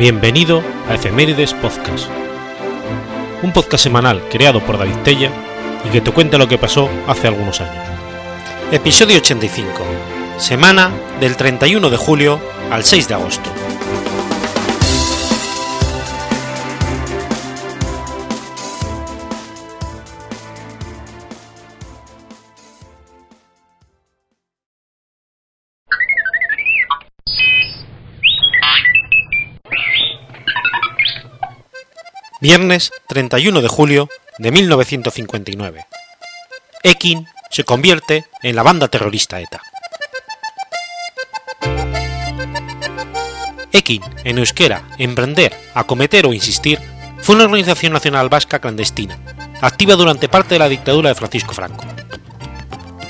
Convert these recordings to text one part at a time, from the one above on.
Bienvenido a Efemérides Podcast, un podcast semanal creado por David Tella y que te cuenta lo que pasó hace algunos años. Episodio 85, semana del 31 de julio al 6 de agosto. Viernes 31 de julio de 1959. Ekin se convierte en la banda terrorista ETA. Ekin, en euskera, emprender, acometer o insistir, fue una organización nacional vasca clandestina, activa durante parte de la dictadura de Francisco Franco.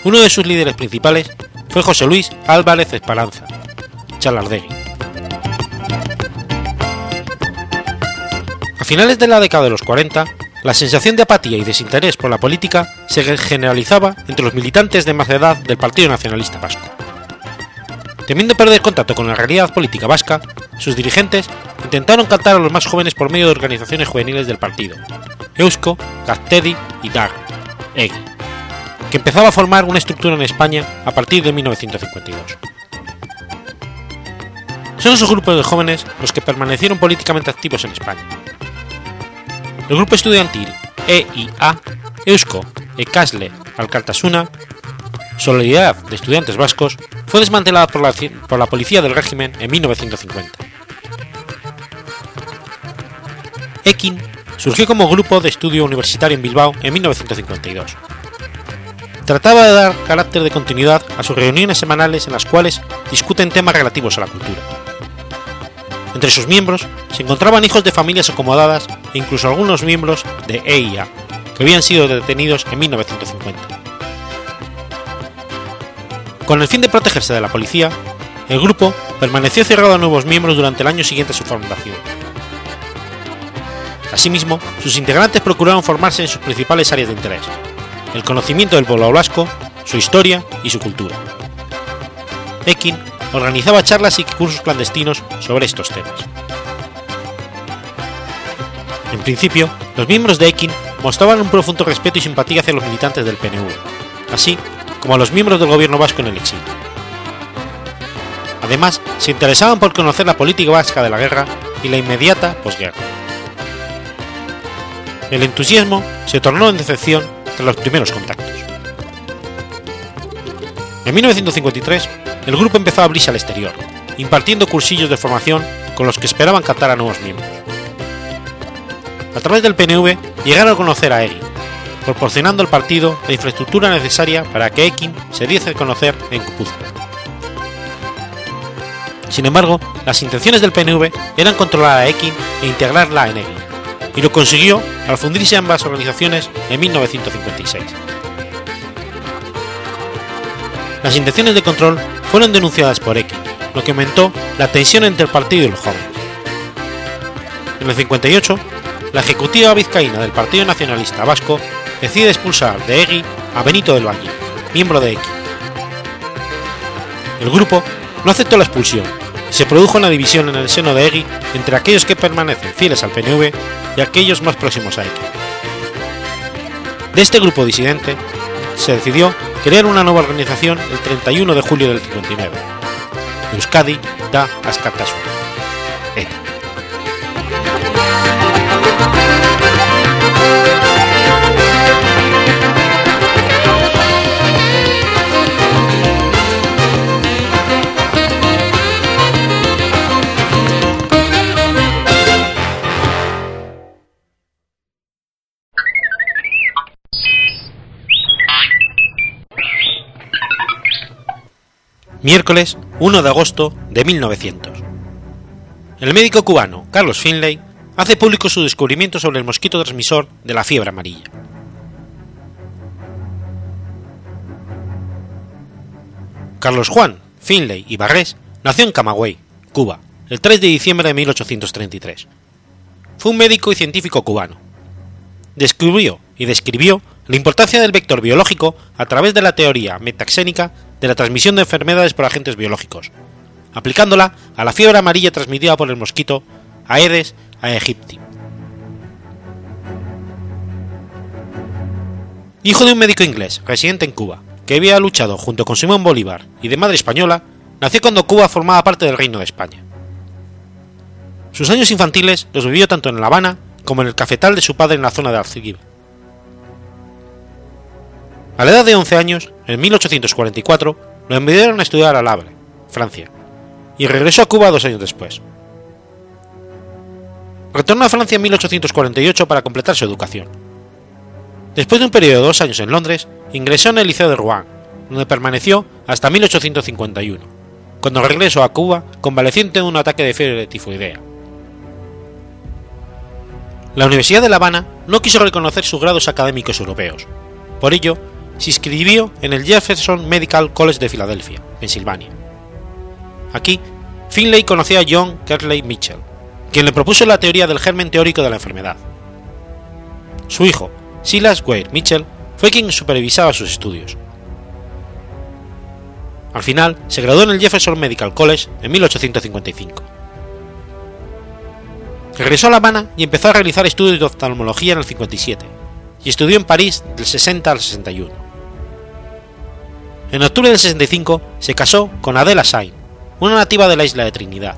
Uno de sus líderes principales fue José Luis Álvarez Esperanza, Chalardegui. Finales de la década de los 40, la sensación de apatía y desinterés por la política se generalizaba entre los militantes de más edad del Partido Nacionalista Vasco. Temiendo perder contacto con la realidad política vasca, sus dirigentes intentaron captar a los más jóvenes por medio de organizaciones juveniles del partido, Eusko, Gaztedi y DAG, EGI, que empezaba a formar una estructura en España a partir de 1952. Son esos grupos de jóvenes los que permanecieron políticamente activos en España, el grupo estudiantil EIA, Eusko, Ekasle, Alcartasuna, Solidaridad de Estudiantes Vascos, fue desmantelada por la, por la policía del régimen en 1950. Ekin surgió como grupo de estudio universitario en Bilbao en 1952. Trataba de dar carácter de continuidad a sus reuniones semanales en las cuales discuten temas relativos a la cultura. Entre sus miembros se encontraban hijos de familias acomodadas e incluso algunos miembros de EIA, que habían sido detenidos en 1950. Con el fin de protegerse de la policía, el grupo permaneció cerrado a nuevos miembros durante el año siguiente a su fundación. Asimismo, sus integrantes procuraron formarse en sus principales áreas de interés, el conocimiento del pueblo vasco, su historia y su cultura. Ekin organizaba charlas y cursos clandestinos sobre estos temas. En principio, los miembros de Ekin mostraban un profundo respeto y simpatía hacia los militantes del PNV, así como a los miembros del gobierno vasco en el exilio. Además, se interesaban por conocer la política vasca de la guerra y la inmediata posguerra. El entusiasmo se tornó en decepción tras los primeros contactos. En 1953, el grupo empezó a abrirse al exterior, impartiendo cursillos de formación con los que esperaban captar a nuevos miembros. A través del PNV llegaron a conocer a EGI, proporcionando al partido la infraestructura necesaria para que Ekin se diese a conocer en Guipúzcoa. Sin embargo, las intenciones del PNV eran controlar a Ekin e integrarla en EGI, y lo consiguió al fundirse ambas organizaciones en 1956. Las intenciones de control fueron denunciadas por Ekin, lo que aumentó la tensión entre el partido y los jóvenes. En el 58, la ejecutiva vizcaína del Partido Nacionalista Vasco decide expulsar de EGI a Benito del Valle, miembro de Ekin. El grupo no aceptó la expulsión y se produjo una división en el seno de EGI entre aquellos que permanecen fieles al PNV y aquellos más próximos a Ekin. De este grupo disidente se decidió crear una nueva organización el 31 de julio del 59, Euskadi da Askatasuna, Miércoles 1 de agosto de 1900. El médico cubano Carlos Finlay hace público su descubrimiento sobre el mosquito transmisor de la fiebre amarilla. Carlos Juan Finlay y Barrés nació en Camagüey, Cuba, el 3 de diciembre de 1833. Fue un médico y científico cubano. Descubrió y describió la importancia del vector biológico a través de la teoría metaxénica de la transmisión de enfermedades por agentes biológicos, aplicándola a la fiebre amarilla transmitida por el mosquito Aedes aegypti. Hijo de un médico inglés residente en Cuba, que había luchado junto con Simón Bolívar y de madre española, nació cuando Cuba formaba parte del Reino de España. Sus años infantiles los vivió tanto en La Habana como en el cafetal de su padre en la zona de Alcibiba. A la edad de 11 años, en 1844, lo enviaron a estudiar a Havre, Francia, y regresó a Cuba dos años después. Retornó a Francia en 1848 para completar su educación. Después de un periodo de dos años en Londres, ingresó en el Liceo de Rouen, donde permaneció hasta 1851, cuando regresó a Cuba convaleciente de un ataque de fiebre tifoidea. La Universidad de La Habana no quiso reconocer sus grados académicos europeos. Por ello, se inscribió en el Jefferson Medical College de Filadelfia, Pensilvania. Aquí, Finlay conoció a John Kerley Mitchell, quien le propuso la teoría del germen teórico de la enfermedad. Su hijo, Silas Weir Mitchell, fue quien supervisaba sus estudios. Al final, se graduó en el Jefferson Medical College en 1855. Regresó a La Habana y empezó a realizar estudios de oftalmología en el 57, y estudió en París del 60 al 61. En octubre del 65 se casó con Adela Sain, una nativa de la isla de Trinidad.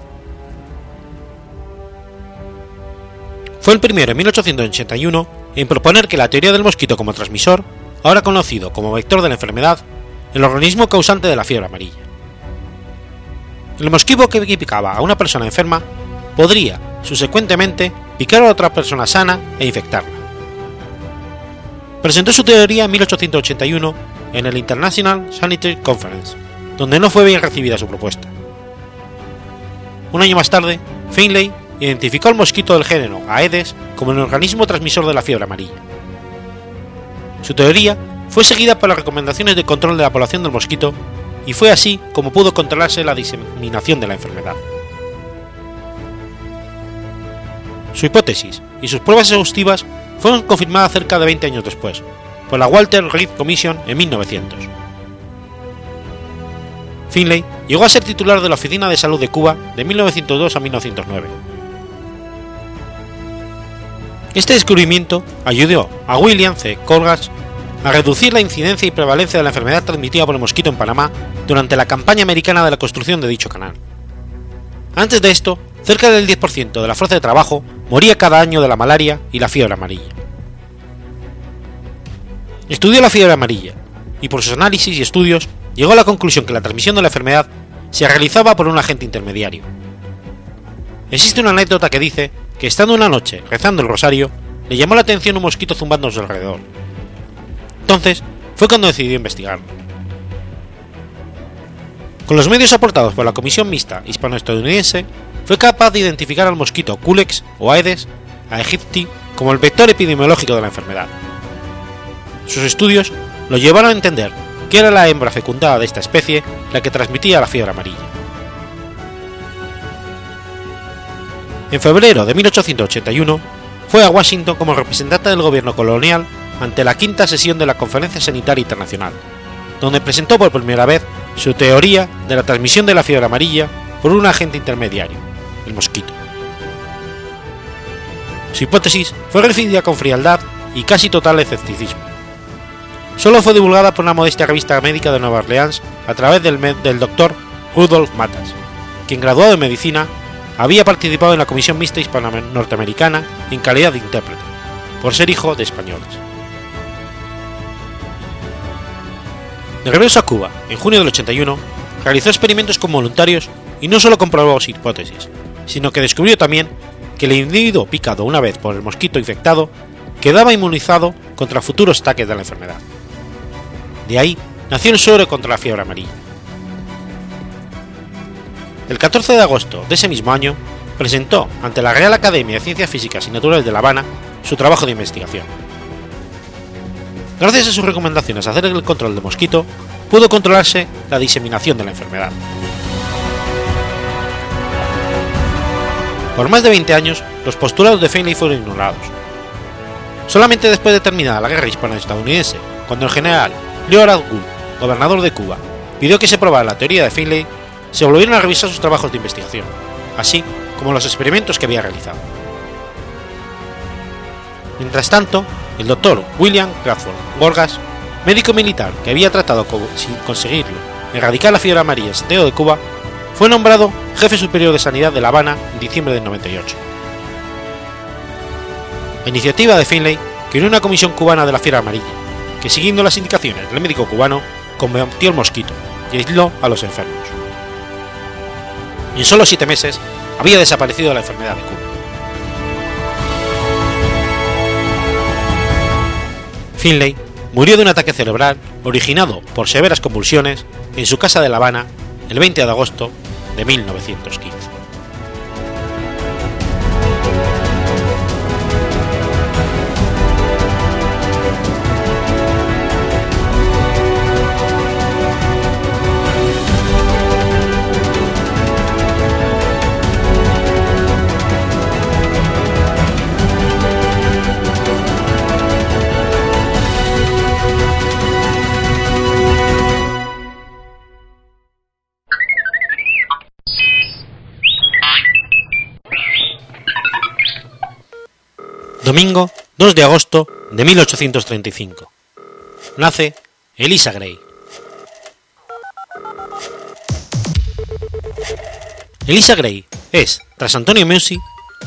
Fue el primero en 1881 en proponer que la teoría del mosquito como transmisor, ahora conocido como vector de la enfermedad, el organismo causante de la fiebre amarilla. El mosquito que picaba a una persona enferma podría, subsecuentemente, picar a otra persona sana e infectarla. Presentó su teoría en 1881 en el International Sanitary Conference, donde no fue bien recibida su propuesta. Un año más tarde, Finlay identificó al mosquito del género Aedes como el organismo transmisor de la fiebre amarilla. Su teoría fue seguida por las recomendaciones de control de la población del mosquito y fue así como pudo controlarse la diseminación de la enfermedad. Su hipótesis y sus pruebas exhaustivas fueron confirmadas cerca de 20 años después, por la Walter Reed Commission en 1900. Finlay llegó a ser titular de la Oficina de Salud de Cuba de 1902 a 1909 este descubrimiento ayudó a William C. Colgas a reducir la incidencia y prevalencia de la enfermedad transmitida por el mosquito en Panamá durante la campaña americana de la construcción de dicho canal. Antes de esto, cerca del 10% de la fuerza de trabajo moría cada año de la malaria y la fiebre amarilla. Estudió la fiebre amarilla y por sus análisis y estudios llegó a la conclusión que la transmisión de la enfermedad se realizaba por un agente intermediario. Existe una anécdota que dice que estando una noche rezando el rosario, le llamó la atención un mosquito zumbando a su alrededor. Entonces, fue cuando decidió investigarlo. Con los medios aportados por la Comisión Mixta Hispano-Estadounidense, fue capaz de identificar al mosquito Culex o Aedes aegypti como el vector epidemiológico de la enfermedad. Sus estudios lo llevaron a entender que era la hembra fecundada de esta especie la que transmitía la fiebre amarilla. En febrero de 1881 fue a Washington como representante del gobierno colonial ante la quinta sesión de la Conferencia Sanitaria Internacional, donde presentó por primera vez su teoría de la transmisión de la fiebre amarilla por un agente intermediario, el mosquito. Su hipótesis fue recibida con frialdad y casi total escepticismo. Solo fue divulgada por una modesta revista médica de Nueva Orleans a través del, doctor Rudolf Matas, quien graduado en medicina había participado en la Comisión Mixta Hispano-Norteamericana en calidad de intérprete, por ser hijo de españoles. De regreso a Cuba, en junio del 81, realizó experimentos con voluntarios y no solo comprobó su hipótesis, sino que descubrió también que el individuo picado una vez por el mosquito infectado quedaba inmunizado contra futuros ataques de la enfermedad. De ahí nació el suero contra la fiebre amarilla. El 14 de agosto de ese mismo año, presentó ante la Real Academia de Ciencias Físicas y Naturales de La Habana su trabajo de investigación. Gracias a sus recomendaciones a hacer el control de mosquito, pudo controlarse la diseminación de la enfermedad. Por más de 20 años, los postulados de Finlay fueron ignorados. Solamente después de terminada la guerra hispano-estadounidense, cuando el general Leonard Wood, gobernador de Cuba, pidió que se probara la teoría de Finlay se volvieron a revisar sus trabajos de investigación, así como los experimentos que había realizado. Mientras tanto, el doctor William Crawford Gorgas, médico militar que había tratado sin conseguirlo erradicar la fiebre amarilla en Santiago de Cuba, fue nombrado jefe superior de sanidad de La Habana en diciembre del 98. La iniciativa de Finlay creó una comisión cubana de la fiebre amarilla, que siguiendo las indicaciones del médico cubano, combatió el mosquito y aisló a los enfermos. En solo siete meses había desaparecido la enfermedad de Cuba. Finlay murió de un ataque cerebral originado por severas convulsiones en su casa de La Habana el 20 de agosto de 1915. Domingo 2 de agosto de 1835. Nace Elisa Gray. Elisa Gray es, tras Antonio Musi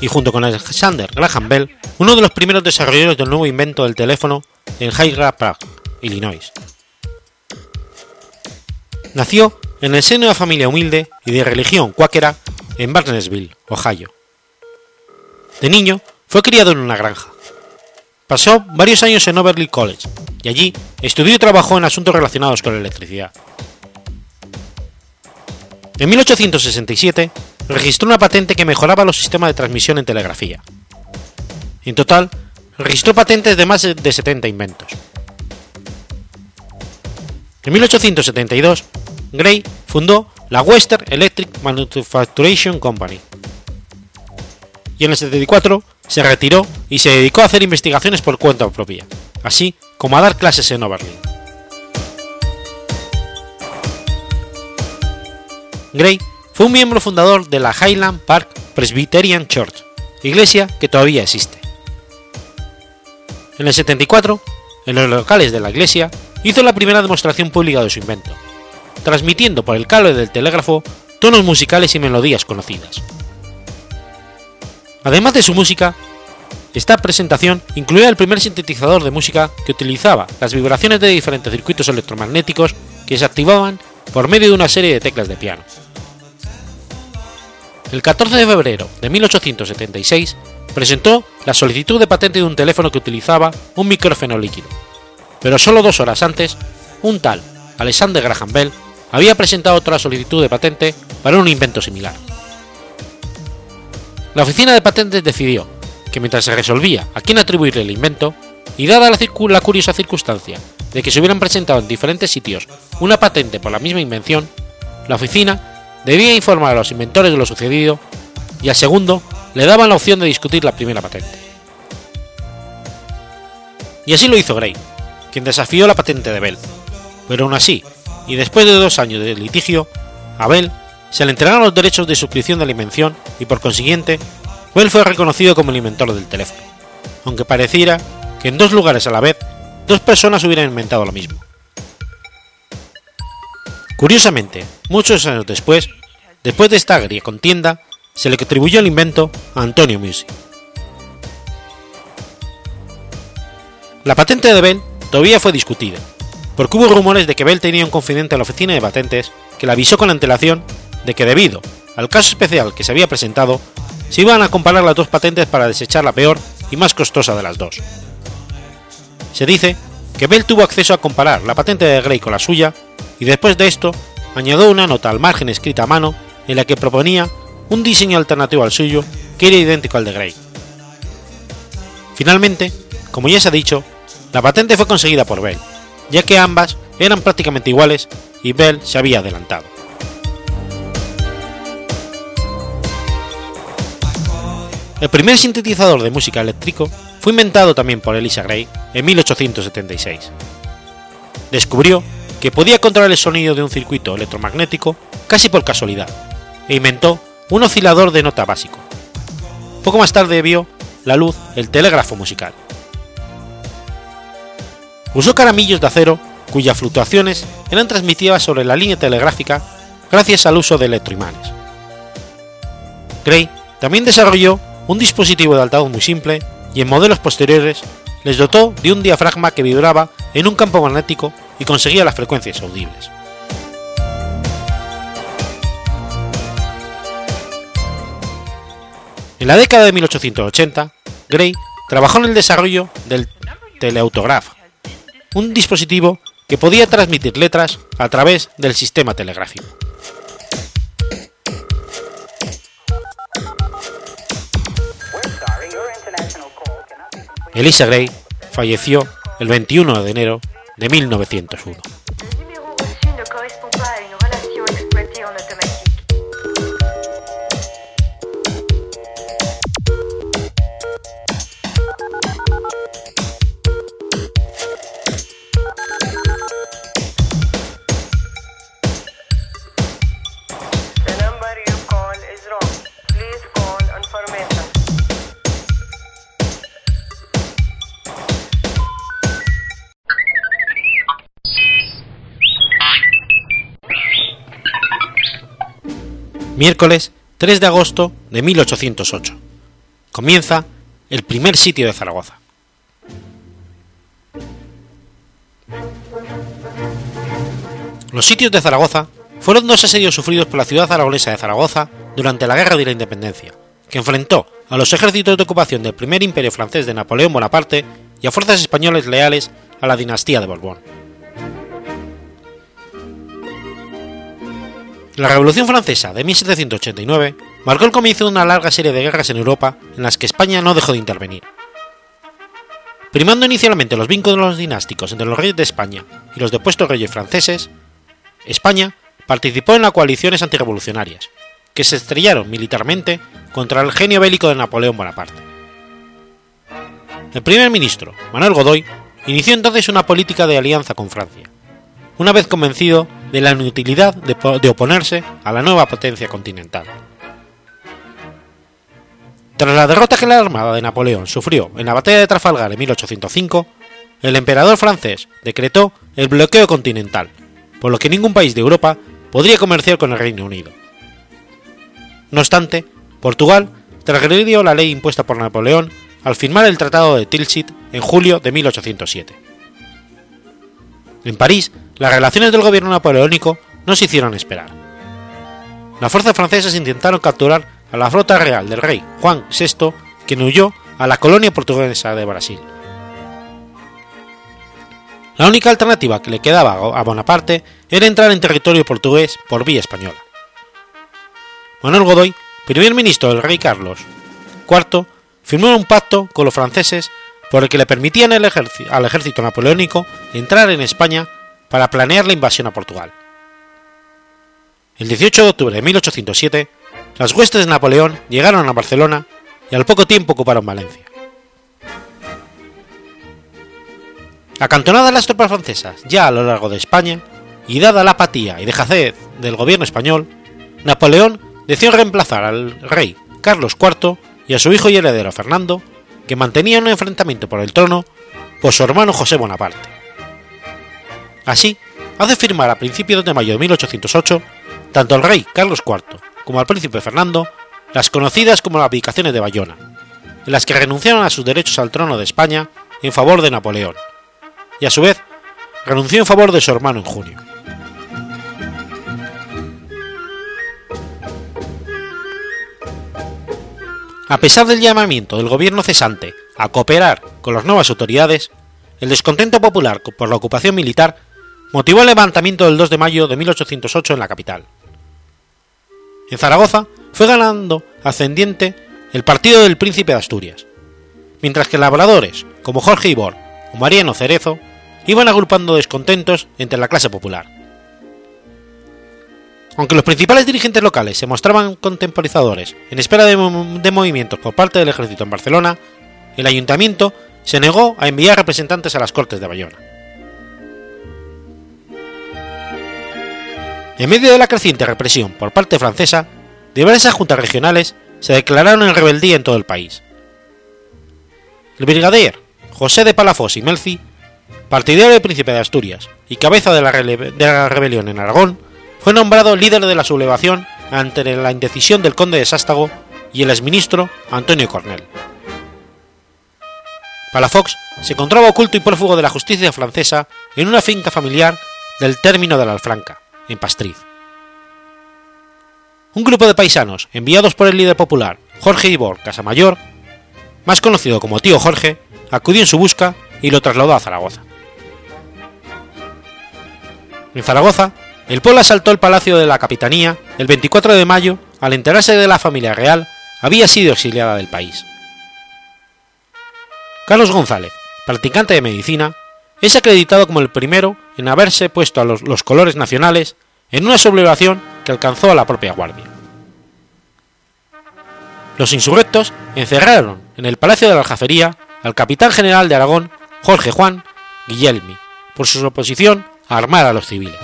y junto con Alexander Graham Bell, uno de los primeros desarrolladores del nuevo invento del teléfono en Hyde Park, Illinois. Nació en el seno de una familia humilde y de religión cuáquera en Barnesville, Ohio. De niño fue criado en una granja. Pasó varios años en Overly College y allí estudió y trabajó en asuntos relacionados con la electricidad. En 1867 registró una patente que mejoraba los sistemas de transmisión en telegrafía. En total, registró patentes de más de 70 inventos. En 1872, Gray fundó la Western Electric Manufacturing Company. Y en el 74 se retiró y se dedicó a hacer investigaciones por cuenta propia, así como a dar clases en Oberlin. Gray fue un miembro fundador de la Highland Park Presbyterian Church, iglesia que todavía existe. En el 74, en los locales de la iglesia, hizo la primera demostración pública de su invento, transmitiendo por el cable del telégrafo tonos musicales y melodías conocidas. Además de su música, esta presentación incluía el primer sintetizador de música que utilizaba las vibraciones de diferentes circuitos electromagnéticos que se activaban por medio de una serie de teclas de piano. El 14 de febrero de 1876 presentó la solicitud de patente de un teléfono que utilizaba un micrófono líquido, pero solo dos horas antes, un tal Alexander Graham Bell había presentado otra solicitud de patente para un invento similar. La oficina de patentes decidió que mientras se resolvía a quién atribuirle el invento, y dada la, curiosa circunstancia de que se hubieran presentado en diferentes sitios una patente por la misma invención, la oficina debía informar a los inventores de lo sucedido y al segundo le daban la opción de discutir la primera patente. Y así lo hizo Gray, quien desafió la patente de Bell, pero aún así, y después de dos años de litigio, a Bell se le entregaron los derechos de suscripción de la invención y por consiguiente, Bell fue reconocido como el inventor del teléfono, aunque pareciera que en dos lugares a la vez dos personas hubieran inventado lo mismo. Curiosamente, muchos años después, después de esta agria contienda, se le atribuyó el invento a Antonio Musi. La patente de Bell todavía fue discutida, porque hubo rumores de que Bell tenía un confidente en la oficina de patentes que le avisó con antelación de que debido al caso especial que se había presentado, se iban a comparar las dos patentes para desechar la peor y más costosa de las dos. Se dice que Bell tuvo acceso a comparar la patente de Gray con la suya y después de esto añadió una nota al margen escrita a mano en la que proponía un diseño alternativo al suyo que era idéntico al de Gray. Finalmente, como ya se ha dicho, la patente fue conseguida por Bell, ya que ambas eran prácticamente iguales y Bell se había adelantado. El primer sintetizador de música eléctrico fue inventado también por Elisa Gray en 1876. Descubrió que podía controlar el sonido de un circuito electromagnético casi por casualidad e inventó un oscilador de nota básico, Poco más tarde vio la luz el telégrafo musical. Usó caramillos de acero cuyas fluctuaciones eran transmitidas sobre la línea telegráfica gracias al uso de electroimanes. Gray también desarrolló un dispositivo de altavoz muy simple y en modelos posteriores les dotó de un diafragma que vibraba en un campo magnético y conseguía las frecuencias audibles. En la década de 1880, Gray trabajó en el desarrollo del teleautograph, un dispositivo que podía transmitir letras a través del sistema telegráfico. Elisa Gray falleció el 21 de enero de 1901. Miércoles 3 de agosto de 1808. Comienza el primer sitio de Zaragoza. Los sitios de Zaragoza fueron dos asedios sufridos por la ciudad aragonesa de Zaragoza durante la Guerra de la Independencia, que enfrentó a los ejércitos de ocupación del primer imperio francés de Napoleón Bonaparte y a fuerzas españoles leales a la dinastía de Borbón. La Revolución Francesa de 1789 marcó el comienzo de una larga serie de guerras en Europa en las que España no dejó de intervenir. Primando inicialmente los vínculos dinásticos entre los reyes de España y los depuestos reyes franceses, España participó en las coaliciones antirrevolucionarias, que se estrellaron militarmente contra el genio bélico de Napoleón Bonaparte. El primer ministro, Manuel Godoy, inició entonces una política de alianza con Francia, una vez convencido de la inutilidad de, oponerse a la nueva potencia continental. Tras la derrota que la Armada de Napoleón sufrió en la batalla de Trafalgar en 1805, el emperador francés decretó el bloqueo continental, por lo que ningún país de Europa podría comerciar con el Reino Unido. No obstante, Portugal transgredió la ley impuesta por Napoleón al firmar el Tratado de Tilsit en julio de 1807. En París las relaciones del gobierno napoleónico no se hicieron esperar. Las fuerzas francesas intentaron capturar a la flota real del rey Juan VI, quien huyó a la colonia portuguesa de Brasil. La única alternativa que le quedaba a Bonaparte era entrar en territorio portugués por vía española. Manuel Godoy, primer ministro del rey Carlos IV, firmó un pacto con los franceses por el que le permitían al ejército napoleónico entrar en España para planear la invasión a Portugal. El 18 de octubre de 1807, las huestes de Napoleón llegaron a Barcelona y al poco tiempo ocuparon Valencia. Acantonadas las tropas francesas ya a lo largo de España, y dada la apatía y dejadez del gobierno español, Napoleón decidió reemplazar al rey Carlos IV y a su hijo y heredero Fernando, que mantenían un enfrentamiento por el trono, por su hermano José Bonaparte. Así, hace firmar a principios de mayo de 1808 tanto al rey Carlos IV como al príncipe Fernando las conocidas como las abdicaciones de Bayona, en las que renunciaron a sus derechos al trono de España en favor de Napoleón, y a su vez renunció en favor de su hermano en junio. A pesar del llamamiento del gobierno cesante a cooperar con las nuevas autoridades, el descontento popular por la ocupación militar motivó el levantamiento del 2 de mayo de 1808 en la capital. En Zaragoza fue ganando ascendiente el partido del príncipe de Asturias, mientras que labradores como Jorge Ibor o Mariano Cerezo iban agrupando descontentos entre la clase popular. Aunque los principales dirigentes locales se mostraban contemporizadores en espera de, de, movimientos por parte del ejército en Barcelona, el ayuntamiento se negó a enviar representantes a las Cortes de Bayona. En medio de la creciente represión por parte francesa, diversas juntas regionales se declararon en rebeldía en todo el país. El brigadier José de Palafós y Melci, partidario del príncipe de Asturias y cabeza de la, de la rebelión en Aragón, fue nombrado líder de la sublevación ante la indecisión del conde de Sástago y el exministro Antonio Cornell. Palafox se encontraba oculto y prófugo de la justicia francesa en una finca familiar del término de la Alfranca, en Pastriz. Un grupo de paisanos enviados por el líder popular Jorge Ibor Casamayor, más conocido como Tío Jorge, acudió en su busca y lo trasladó a Zaragoza. En Zaragoza, el pueblo asaltó el palacio de la capitanía el 24 de mayo al enterarse de la familia real había sido exiliada del país. Carlos González, practicante de medicina, es acreditado como el primero en haberse puesto a los, colores nacionales en una sublevación que alcanzó a la propia Guardia. Los insurrectos encerraron en el Palacio de la Aljafería al capitán general de Aragón, Jorge Juan Guillermi, por su oposición a armar a los civiles.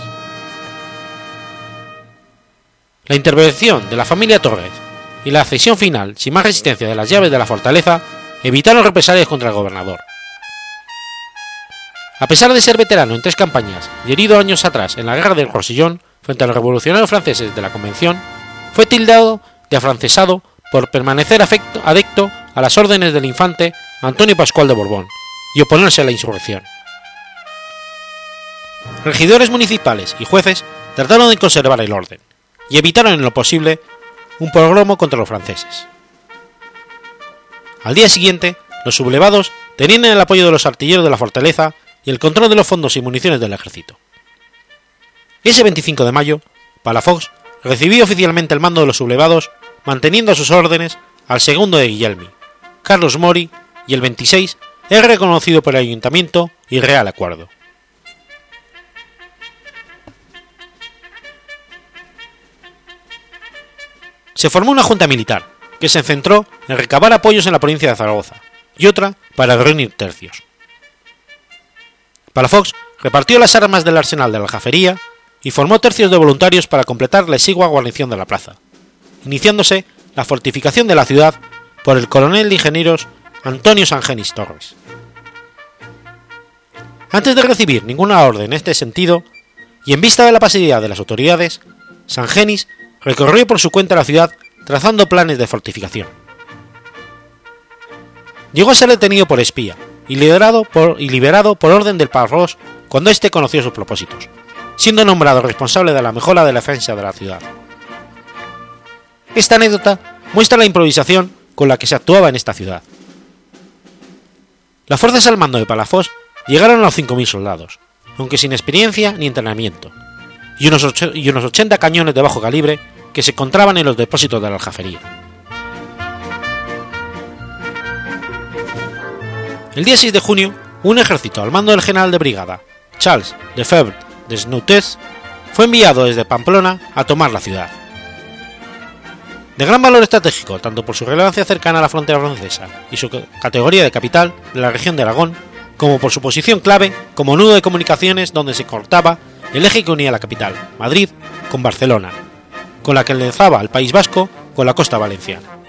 La intervención de la familia Torres y la cesión final sin más resistencia de las llaves de la fortaleza evitaron represalias contra el gobernador. A pesar de ser veterano en tres campañas y herido años atrás en la guerra del Rosillón frente a los revolucionarios franceses de la Convención, fue tildado de afrancesado por permanecer afecto, adicto a las órdenes del infante Antonio Pascual de Borbón y oponerse a la insurrección. Regidores municipales y jueces trataron de conservar el orden y evitaron en lo posible un pogromo contra los franceses. Al día siguiente, los sublevados tenían el apoyo de los artilleros de la fortaleza y el control de los fondos y municiones del ejército. Ese 25 de mayo, Palafox recibió oficialmente el mando de los sublevados, manteniendo a sus órdenes al segundo de Guillermi, Carlos Mori, y el 26 es reconocido por el ayuntamiento y real acuerdo. Se formó una junta militar, que se centró en recabar apoyos en la provincia de Zaragoza, y otra para reunir tercios. Palafox repartió las armas del arsenal de la Jafería y formó tercios de voluntarios para completar la exigua guarnición de la plaza, iniciándose la fortificación de la ciudad por el coronel de ingenieros Antonio Sangenis Torres. Antes de recibir ninguna orden en este sentido, y en vista de la pasividad de las autoridades, Sangenis recorrió por su cuenta la ciudad trazando planes de fortificación. Llegó a ser detenido por espía y liberado por, y liberado por orden del Parros cuando éste conoció sus propósitos, siendo nombrado responsable de la mejora de la defensa de la ciudad. Esta anécdota muestra la improvisación con la que se actuaba en esta ciudad. Las fuerzas al mando de Palafós llegaron a los 5.000 soldados, aunque sin experiencia ni entrenamiento, y unos, y unos 80 cañones de bajo calibre que se encontraban en los depósitos de la aljafería. El día 6 de junio, un ejército al mando del general de brigada, Charles Lefebvre de Snoutez, fue enviado desde Pamplona a tomar la ciudad. De gran valor estratégico, tanto por su relevancia cercana a la frontera francesa y su categoría de capital de la región de Aragón, como por su posición clave como nudo de comunicaciones donde se cortaba el eje que unía la capital, Madrid, con Barcelona, con la que enlazaba al País Vasco con la costa valenciana.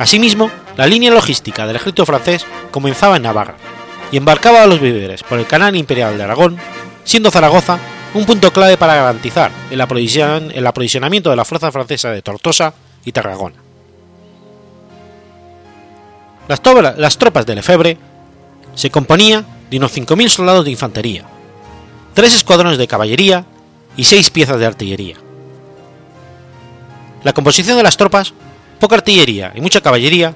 Asimismo, la línea logística del ejército francés comenzaba en Navarra y embarcaba a los víveres por el canal imperial de Aragón, siendo Zaragoza un punto clave para garantizar el, aprovisionamiento de la fuerza francesa de Tortosa y Tarragona. Las, tropas de Lefebvre se componía de unos 5.000 soldados de infantería, tres escuadrones de caballería y seis piezas de artillería. La composición de las tropas, poca artillería y mucha caballería,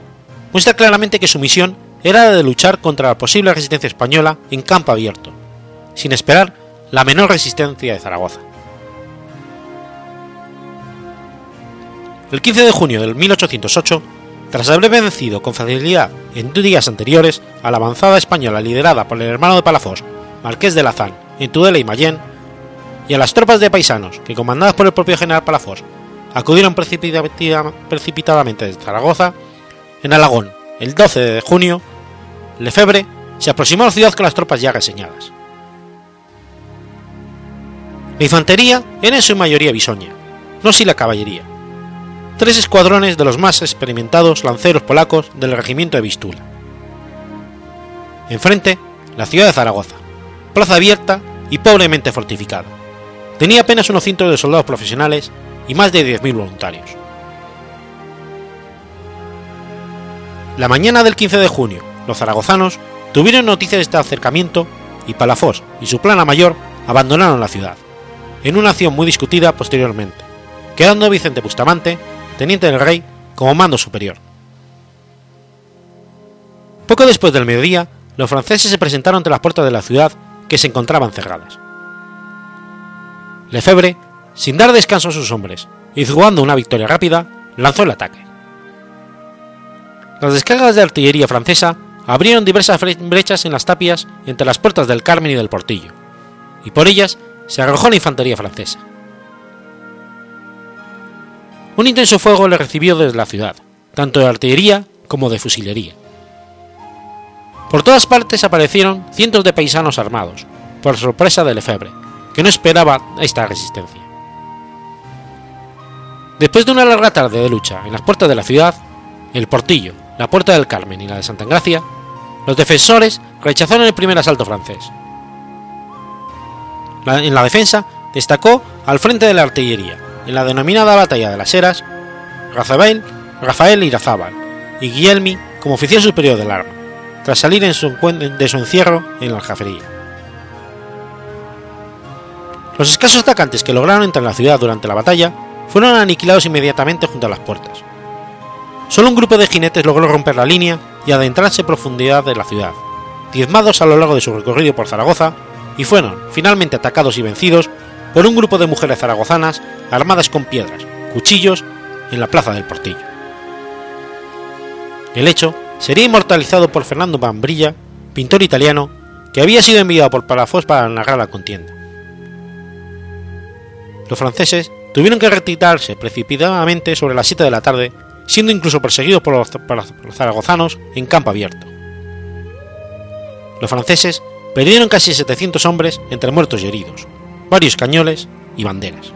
muestra claramente que su misión era la de luchar contra la posible resistencia española en campo abierto, sin esperar la menor resistencia de Zaragoza. El 15 de junio del 1808, tras haber vencido con facilidad en días anteriores a la avanzada española liderada por el hermano de Palafós, Marqués de Lazán, en Tudela y Mayén, y a las tropas de paisanos que, comandadas por el propio general Palafós, acudieron precipitadamente desde Zaragoza, en Alagón, el 12 de junio, Lefebvre se aproximó a la ciudad con las tropas ya reseñadas. La infantería era en su mayoría bisoña, no si la caballería, tres escuadrones de los más experimentados lanceros polacos del regimiento de Vistula. Enfrente, la ciudad de Zaragoza, plaza abierta y pobremente fortificada. Tenía apenas unos cientos de soldados profesionales y más de 10.000 voluntarios. La mañana del 15 de junio, los zaragozanos tuvieron noticias de este acercamiento y Palafós y su plana mayor abandonaron la ciudad, en una acción muy discutida posteriormente, quedando Vicente Bustamante, teniente del rey, como mando superior. Poco después del mediodía, los franceses se presentaron ante las puertas de la ciudad que se encontraban cerradas. Lefebvre, sin dar descanso a sus hombres y jugando una victoria rápida, lanzó el ataque. Las descargas de artillería francesa abrieron diversas brechas en las tapias entre las puertas del Carmen y del Portillo, y por ellas se arrojó la infantería francesa. Un intenso fuego le recibió desde la ciudad, tanto de artillería como de fusilería. Por todas partes aparecieron cientos de paisanos armados, por sorpresa de Lefebvre, que no esperaba esta resistencia. Después de una larga tarde de lucha en las puertas de la ciudad, el Portillo, la Puerta del Carmen y la de Santa Engracia, los defensores rechazaron el primer asalto francés. en la defensa destacó al frente de la artillería, en la denominada Batalla de las Heras, Rafael, Rafael Irazábal y Guillermi como oficial superior del arma, tras salir de su encierro en la aljafería. Los escasos atacantes que lograron entrar en la ciudad durante la batalla fueron aniquilados inmediatamente junto a las puertas. Solo un grupo de jinetes logró romper la línea y adentrarse en profundidad de la ciudad, diezmados a lo largo de su recorrido por Zaragoza, y fueron finalmente atacados y vencidos por un grupo de mujeres zaragozanas armadas con piedras, cuchillos, en la plaza del Portillo. El hecho sería inmortalizado por Fernando Bambrilla, pintor italiano, que había sido enviado por Palafos para narrar la contienda. Los franceses tuvieron que retirarse precipitadamente sobre las 7 de la tarde, siendo incluso perseguidos por los, zaragozanos en campo abierto. Los franceses perdieron casi 700 hombres entre muertos y heridos, varios cañones y banderas.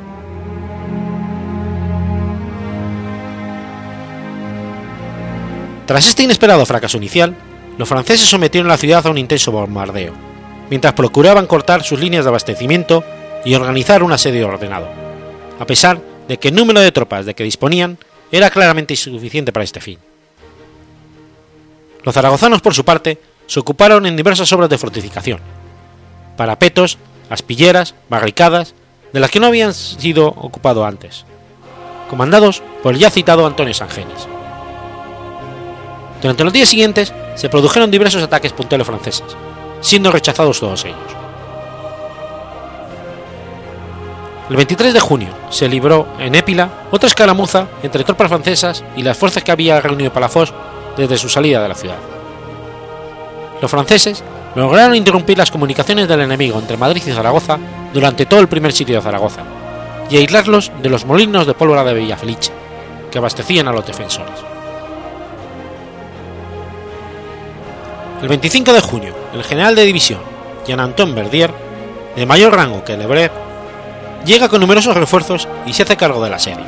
Tras este inesperado fracaso inicial, los franceses sometieron la ciudad a un intenso bombardeo, mientras procuraban cortar sus líneas de abastecimiento y organizar un asedio ordenado a pesar de que el número de tropas de que disponían era claramente insuficiente para este fin. Los zaragozanos, por su parte, se ocuparon en diversas obras de fortificación, parapetos, aspilleras, barricadas, de las que no habían sido ocupado antes, comandados por el ya citado Antonio Sangenis. Durante los días siguientes se produjeron diversos ataques puntuales franceses, siendo rechazados todos ellos. El 23 de junio se libró en Épila otra escaramuza entre tropas francesas y las fuerzas que había reunido Palafos desde su salida de la ciudad. Los franceses lograron interrumpir las comunicaciones del enemigo entre Madrid y Zaragoza durante todo el primer sitio de Zaragoza y aislarlos de los molinos de pólvora de Villafelice, que abastecían a los defensores. El 25 de junio, el general de división, Jean-Antoine Verdier, de mayor rango que Lebré, llega con numerosos refuerzos y se hace cargo del asedio.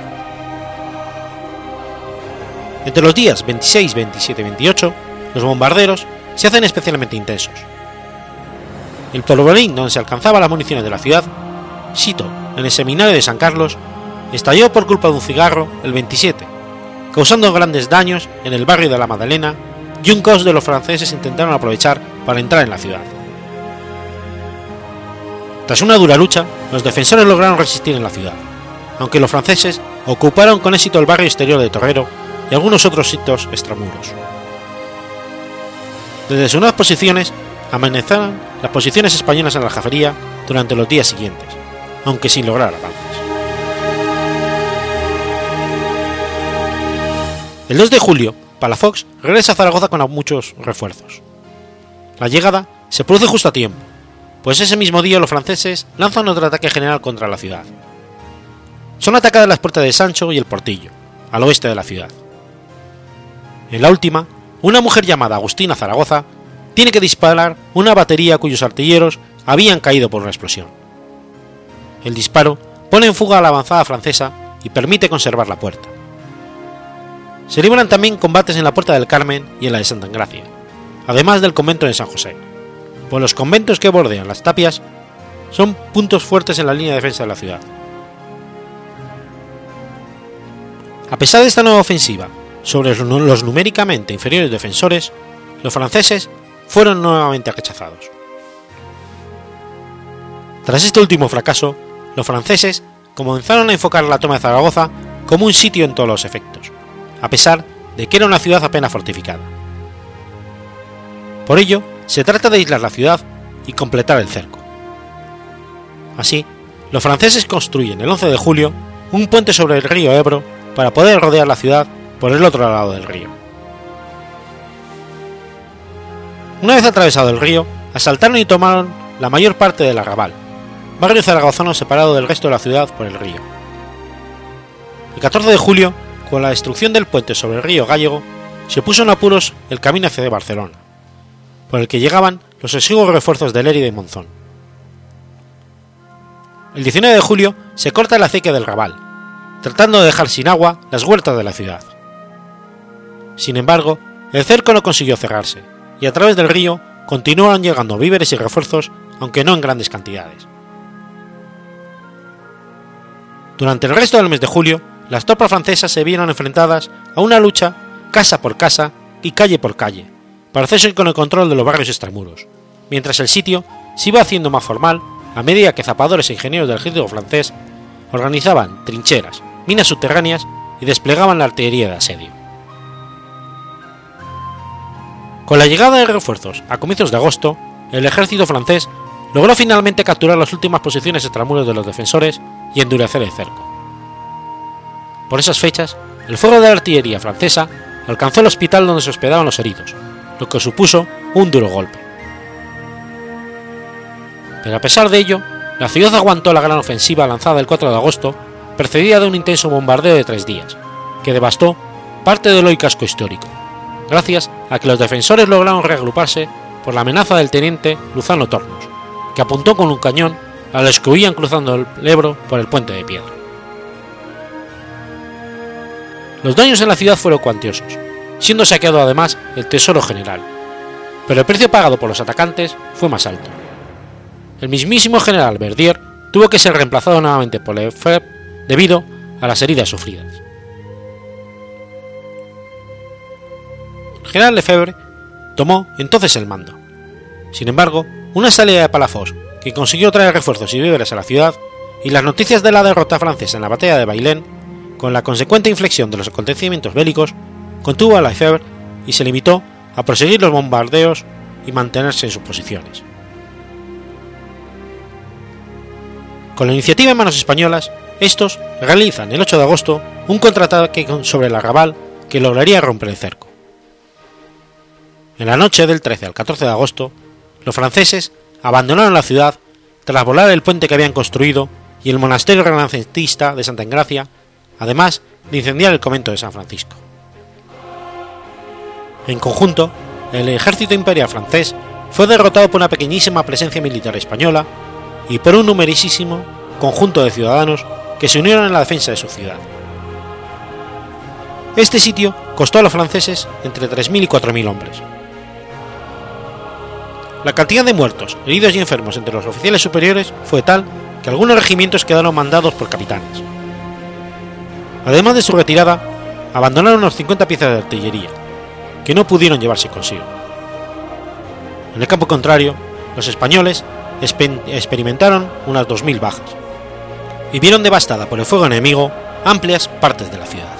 Entre los días 26, 27 y 28, los bombarderos se hacen especialmente intensos. El polvorín donde se alcanzaba las municiones de la ciudad, Sito, en el seminario de San Carlos, estalló por culpa de un cigarro el 27, causando grandes daños en el barrio de la Madalena y un caos de los franceses intentaron aprovechar para entrar en la ciudad. Tras una dura lucha, los defensores lograron resistir en la ciudad, aunque los franceses ocuparon con éxito el barrio exterior de Torrero y algunos otros sitios extramuros. Desde sus nuevas posiciones, amenazaron las posiciones españolas en la Jafería durante los días siguientes, aunque sin lograr avances. El 2 de julio, Palafox regresa a Zaragoza con muchos refuerzos. La llegada se produce justo a tiempo, pues ese mismo día los franceses lanzan otro ataque general contra la ciudad. Son atacadas las puertas de Sancho y el Portillo, al oeste de la ciudad. En la última, una mujer llamada Agustina Zaragoza tiene que disparar una batería cuyos artilleros habían caído por una explosión. El disparo pone en fuga a la avanzada francesa y permite conservar la puerta, se libran también combates en la Puerta del Carmen y en la de Santa Engracia, además del convento de San José, pues los conventos que bordean las tapias son puntos fuertes en la línea de defensa de la ciudad. A pesar de esta nueva ofensiva sobre los numéricamente inferiores defensores, los franceses fueron nuevamente rechazados. Tras este último fracaso, los franceses comenzaron a enfocar la toma de Zaragoza como un sitio en todos los efectos, a pesar de que era una ciudad apenas fortificada. Por ello, se trata de aislar la ciudad y completar el cerco. Así, los franceses construyen el 11 de julio un puente sobre el río Ebro para poder rodear la ciudad por el otro lado del río. Una vez atravesado el río, asaltaron y tomaron la mayor parte del arrabal, barrio zaragozano separado del resto de la ciudad por el río. El 14 de julio, con la destrucción del puente sobre el río Gallego, se puso en apuros el camino hacia Barcelona, por el que llegaban los exiguos refuerzos de Leri y Monzón. El 19 de julio se corta la acequia del Raval, tratando de dejar sin agua las huertas de la ciudad. Sin embargo, el cerco no consiguió cerrarse, y a través del río continuaron llegando víveres y refuerzos, aunque no en grandes cantidades. Durante el resto del mes de julio, las tropas francesas se vieron enfrentadas a una lucha casa por casa y calle por calle, para hacerse con el control de los barrios extramuros, mientras el sitio se iba haciendo más formal a medida que zapadores e ingenieros del ejército francés organizaban trincheras, minas subterráneas y desplegaban la artillería de asedio. Con la llegada de refuerzos a comienzos de agosto, el ejército francés logró finalmente capturar las últimas posiciones extramuros de los defensores y endurecer el cerco. Por esas fechas, el fuego de la artillería francesa alcanzó el hospital donde se hospedaban los heridos, lo que supuso un duro golpe. Pero a pesar de ello, la ciudad aguantó la gran ofensiva lanzada el 4 de agosto, precedida de un intenso bombardeo de tres días, que devastó parte del hoy casco histórico, gracias a que los defensores lograron reagruparse por la amenaza del teniente Luzano Tornos, que apuntó con un cañón a los que huían cruzando el Ebro por el puente de piedra. Los daños en la ciudad fueron cuantiosos, siendo saqueado además el tesoro general, pero el precio pagado por los atacantes fue más alto. El mismísimo general Verdier tuvo que ser reemplazado nuevamente por Lefebvre debido a las heridas sufridas. general Lefebvre tomó entonces el mando. Sin embargo, una salida de Palafox, que consiguió traer refuerzos y víveres a la ciudad, y las noticias de la derrota francesa en la batalla de Bailén, con la consecuente inflexión de los acontecimientos bélicos, contuvo a Lefebvre y se limitó a proseguir los bombardeos y mantenerse en sus posiciones. Con la iniciativa en manos españolas, estos realizan el 8 de agosto un contraataque sobre el arrabal que lograría romper el cerco. En la noche del 13 al 14 de agosto, los franceses abandonaron la ciudad tras volar el puente que habían construido y el monasterio renacentista de Santa Engracia, además de incendiar el convento de San Francisco. En conjunto, el ejército imperial francés fue derrotado por una pequeñísima presencia militar española y por un numerosísimo conjunto de ciudadanos que se unieron en la defensa de su ciudad. Este sitio costó a los franceses entre 3.000 y 4.000 hombres, la cantidad de muertos, heridos y enfermos entre los oficiales superiores fue tal que algunos regimientos quedaron mandados por capitanes. Además de su retirada, abandonaron unos 50 piezas de artillería, que no pudieron llevarse consigo. En el campo contrario, los españoles experimentaron unas 2.000 bajas y vieron devastada por el fuego enemigo amplias partes de la ciudad.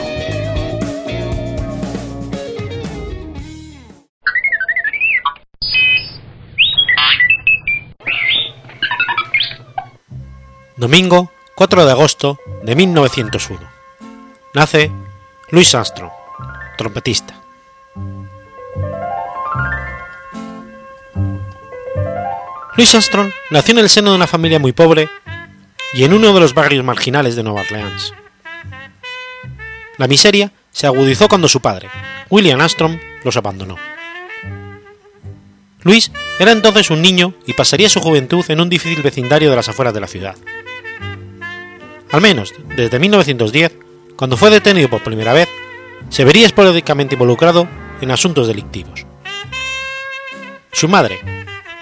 Domingo 4 de agosto de 1901. Nace Louis Armstrong, trompetista. Louis Armstrong nació en el seno de una familia muy pobre y en uno de los barrios marginales de Nueva Orleans. La miseria se agudizó cuando su padre, William Armstrong, los abandonó. Luis era entonces un niño y pasaría su juventud en un difícil vecindario de las afueras de la ciudad al menos desde 1910, cuando fue detenido por primera vez, se vería esporádicamente involucrado en asuntos delictivos. Su madre,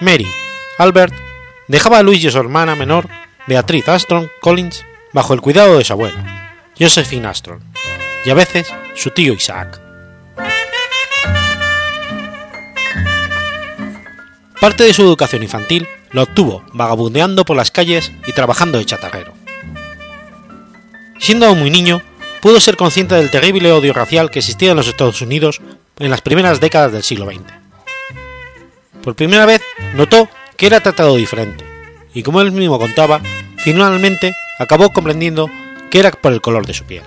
Mary Albert, dejaba a Luis y a su hermana menor, Beatriz Armstrong Collins, bajo el cuidado de su abuela, Josephine Armstrong, y a veces su tío Isaac. Parte de su educación infantil la obtuvo vagabundeando por las calles y trabajando de chatarrero. Siendo aún muy niño, pudo ser consciente del terrible odio racial que existía en los Estados Unidos en las primeras décadas del siglo XX. Por primera vez notó que era tratado diferente, y como él mismo contaba, finalmente acabó comprendiendo que era por el color de su piel.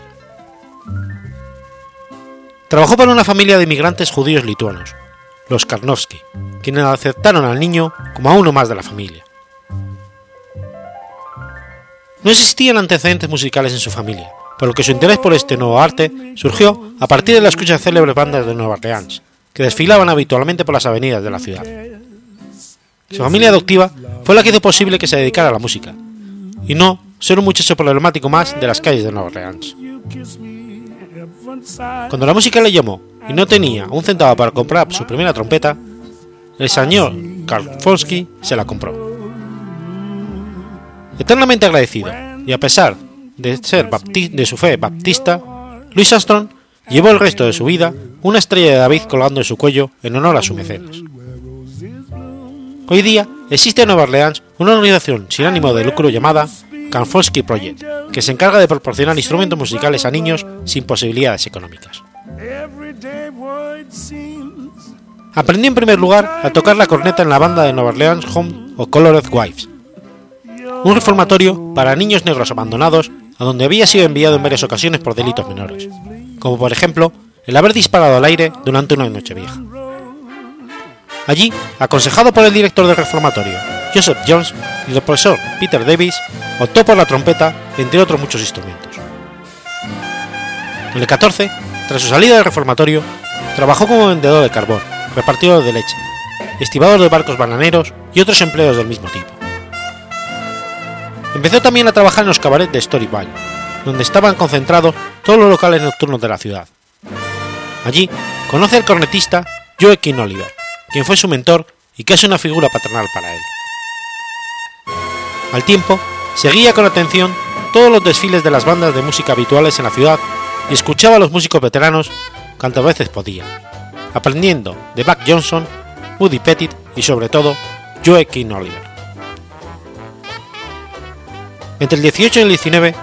Trabajó para una familia de inmigrantes judíos lituanos, los Karnowski, quienes aceptaron al niño como a uno más de la familia. No existían antecedentes musicales en su familia, por lo que su interés por este nuevo arte surgió a partir de la escucha de célebres bandas de Nueva Orleans, que desfilaban habitualmente por las avenidas de la ciudad. Su familia adoptiva fue la que hizo posible que se dedicara a la música, y no ser un muchacho problemático más de las calles de Nueva Orleans. Cuando la música le llamó y no tenía un centavo para comprar su primera trompeta, el señor Karl se la compró. Eternamente agradecido, y a pesar de ser de su fe baptista, Louis Armstrong llevó el resto de su vida una estrella de David colgando en su cuello en honor a su mecenas. Hoy día existe en Nueva Orleans una organización sin ánimo de lucro llamada Kanfolsky Project, que se encarga de proporcionar instrumentos musicales a niños sin posibilidades económicas. Aprendió en primer lugar a tocar la corneta en la banda de Nueva Orleans Home o Colored Wives, un reformatorio para niños negros abandonados a donde había sido enviado en varias ocasiones por delitos menores, como por ejemplo el haber disparado al aire durante una noche vieja. Allí, aconsejado por el director del reformatorio, Joseph Jones, y el profesor Peter Davis, optó por la trompeta, entre otros muchos instrumentos. En el 14, tras su salida del reformatorio, trabajó como vendedor de carbón, repartidor de leche, estibador de barcos bananeros y otros empleos del mismo tipo. Empezó también a trabajar en los cabarets de Storyville, donde estaban concentrados todos los locales nocturnos de la ciudad. Allí conoce al cornetista Joaquin Oliver, quien fue su mentor y que es una figura paternal para él. Al tiempo, seguía con atención todos los desfiles de las bandas de música habituales en la ciudad y escuchaba a los músicos veteranos cuantas veces podía, aprendiendo de Buck Johnson, Woody Pettit y sobre todo Joaquin Oliver. Entre el 18 y el 19,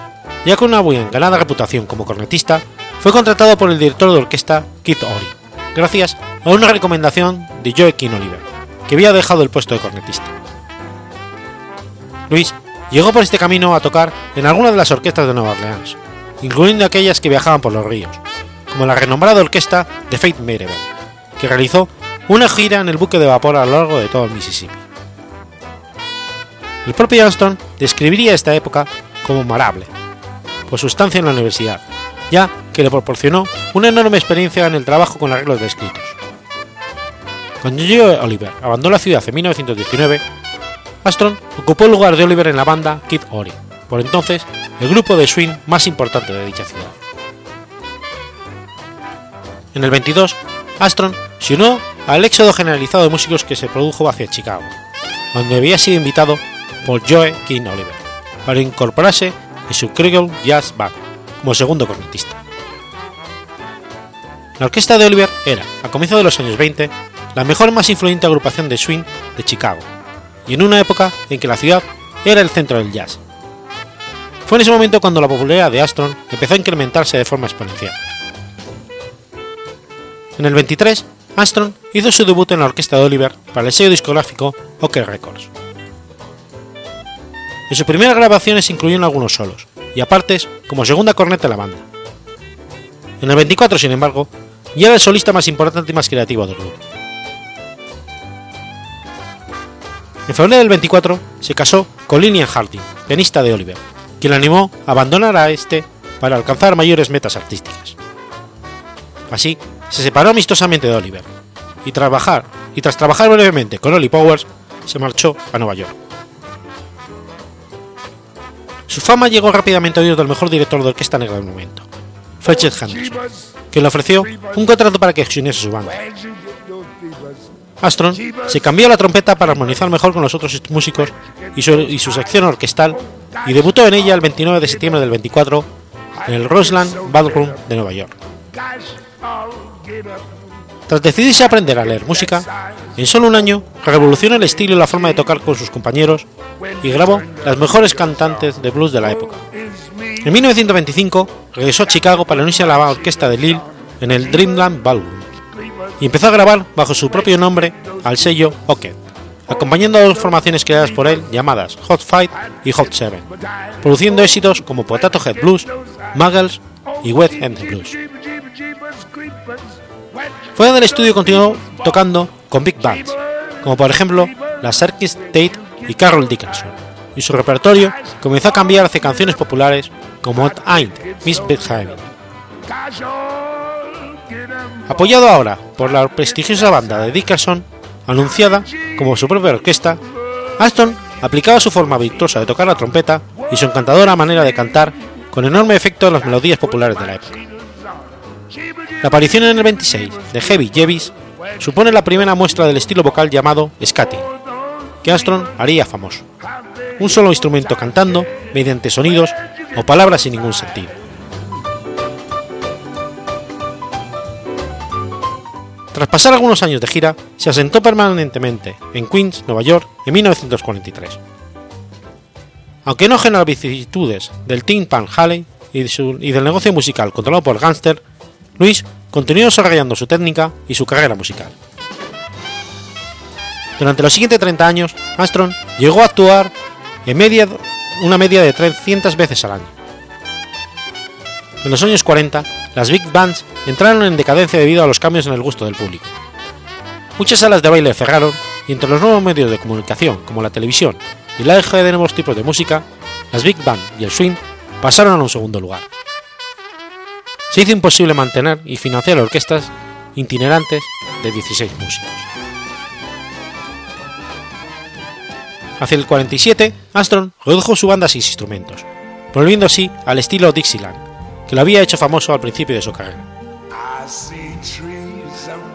ya con una buena ganada reputación como cornetista, fue contratado por el director de orquesta Keith Ory, gracias a una recomendación de Joaquin Oliver, que había dejado el puesto de cornetista. Luis llegó por este camino a tocar en algunas de las orquestas de Nueva Orleans, incluyendo aquellas que viajaban por los ríos, como la renombrada orquesta de Faith Maribel, que realizó una gira en el buque de vapor a lo largo de todo el Mississippi. El propio Armstrong describiría esta época como marable, por su estancia en la universidad, ya que le proporcionó una enorme experiencia en el trabajo con arreglos de escritos. Cuando Joe Oliver abandonó la ciudad en 1919, Armstrong ocupó el lugar de Oliver en la banda Kid Ory, por entonces el grupo de swing más importante de dicha ciudad. En el 22, Armstrong se unió al éxodo generalizado de músicos que se produjo hacia Chicago, donde había sido invitado por Joe King Oliver para incorporarse en su Kriegel Jazz Band como segundo cornetista. La orquesta de Oliver era, a comienzos de los años 20, la mejor y más influyente agrupación de swing de Chicago, y en una época en que la ciudad era el centro del jazz. Fue en ese momento cuando la popularidad de Astron empezó a incrementarse de forma exponencial. En el 23, Armstrong hizo su debut en la orquesta de Oliver para el sello discográfico OK Records. En sus primeras grabaciones incluyeron algunos solos, y apartes como segunda corneta de la banda. En el 24, sin embargo, ya era el solista más importante y más creativo del grupo. En febrero del 24 se casó con Lillian Harding, pianista de Oliver, quien le animó a abandonar a este para alcanzar mayores metas artísticas. Así, se separó amistosamente de Oliver, y, y tras trabajar brevemente con Ollie Powers, se marchó a Nueva York. Su fama llegó rápidamente a oídos del mejor director de orquesta negra del momento, Fletcher Henderson, que le ofreció un contrato para que uniese su banda. Astron se cambió la trompeta para armonizar mejor con los otros músicos y su, y su sección orquestal y debutó en ella el 29 de septiembre del 24 en el Roseland Ballroom de Nueva York. Tras decidirse a aprender a leer música, en solo un año revolucionó el estilo y la forma de tocar con sus compañeros y grabó las mejores cantantes de blues de la época. En 1925 regresó a Chicago para unirse a la orquesta de Lille en el Dreamland Ballroom y empezó a grabar bajo su propio nombre al sello Ocket, acompañando a dos formaciones creadas por él llamadas Hot Fight y Hot Seven, produciendo éxitos como Potato Head Blues, Muggles y Wet End Blues. Fuera del estudio continuó tocando con big bands, como por ejemplo la Circus Tate y Carol Dickinson, y su repertorio comenzó a cambiar hacia canciones populares como Ain't Miss Behind. Apoyado ahora por la prestigiosa banda de Dickinson, anunciada como su propia orquesta, Aston aplicaba su forma virtuosa de tocar la trompeta y su encantadora manera de cantar con enorme efecto en las melodías populares de la época. La aparición en el 26 de Heavy Jevis supone la primera muestra del estilo vocal llamado scatting, que Armstrong haría famoso. Un solo instrumento cantando mediante sonidos o palabras sin ningún sentido. Tras pasar algunos años de gira, se asentó permanentemente en Queens, Nueva York, en 1943. Aunque no genera vicisitudes del Teen Pan Halley y, y del negocio musical controlado por Gangster, Luis continuó desarrollando su técnica y su carrera musical. Durante los siguientes 30 años, Armstrong llegó a actuar en media, una media de 300 veces al año. En los años 40, las big bands entraron en decadencia debido a los cambios en el gusto del público. Muchas salas de baile cerraron y entre los nuevos medios de comunicación como la televisión y la eje de nuevos tipos de música, las big band y el swing pasaron a un segundo lugar. Se hizo imposible mantener y financiar orquestas itinerantes de 16 músicos. Hacia el 47, Armstrong redujo su banda a seis instrumentos, volviendo así al estilo Dixieland, que lo había hecho famoso al principio de su carrera.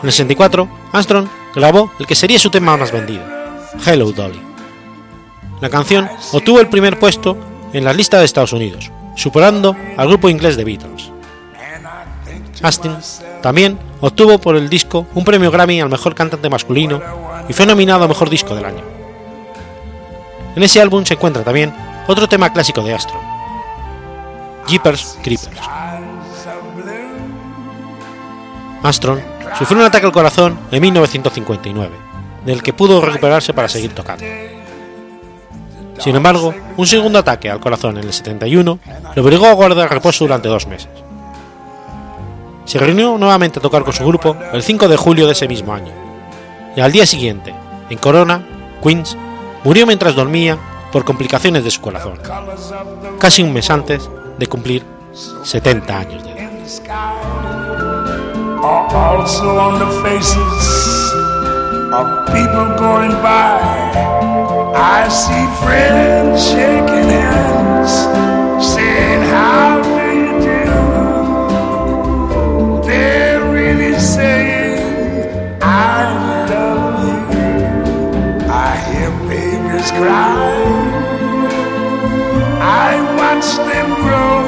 En el 64, Armstrong grabó el que sería su tema más vendido, Hello Dolly. La canción obtuvo el primer puesto en la lista de Estados Unidos, superando al grupo inglés The Beatles. Astin también obtuvo por el disco un premio Grammy al mejor cantante masculino y fue nominado a mejor disco del año. En ese álbum se encuentra también otro tema clásico de Astro, Jeepers Creepers. Armstrong sufrió un ataque al corazón en 1959, del que pudo recuperarse para seguir tocando. Sin embargo, un segundo ataque al corazón en el 71 le obligó a guardar reposo durante dos meses. Se reunió nuevamente a tocar con su grupo el 5 de julio de ese mismo año, y al día siguiente, en Corona, Queens, murió mientras dormía por complicaciones de su corazón, casi un mes antes de cumplir 70 años de edad. Cry. I watch them grow.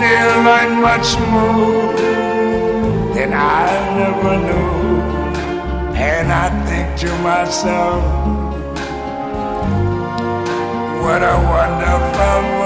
They learn much more than I ever knew. And I think to myself, what a wonderful world.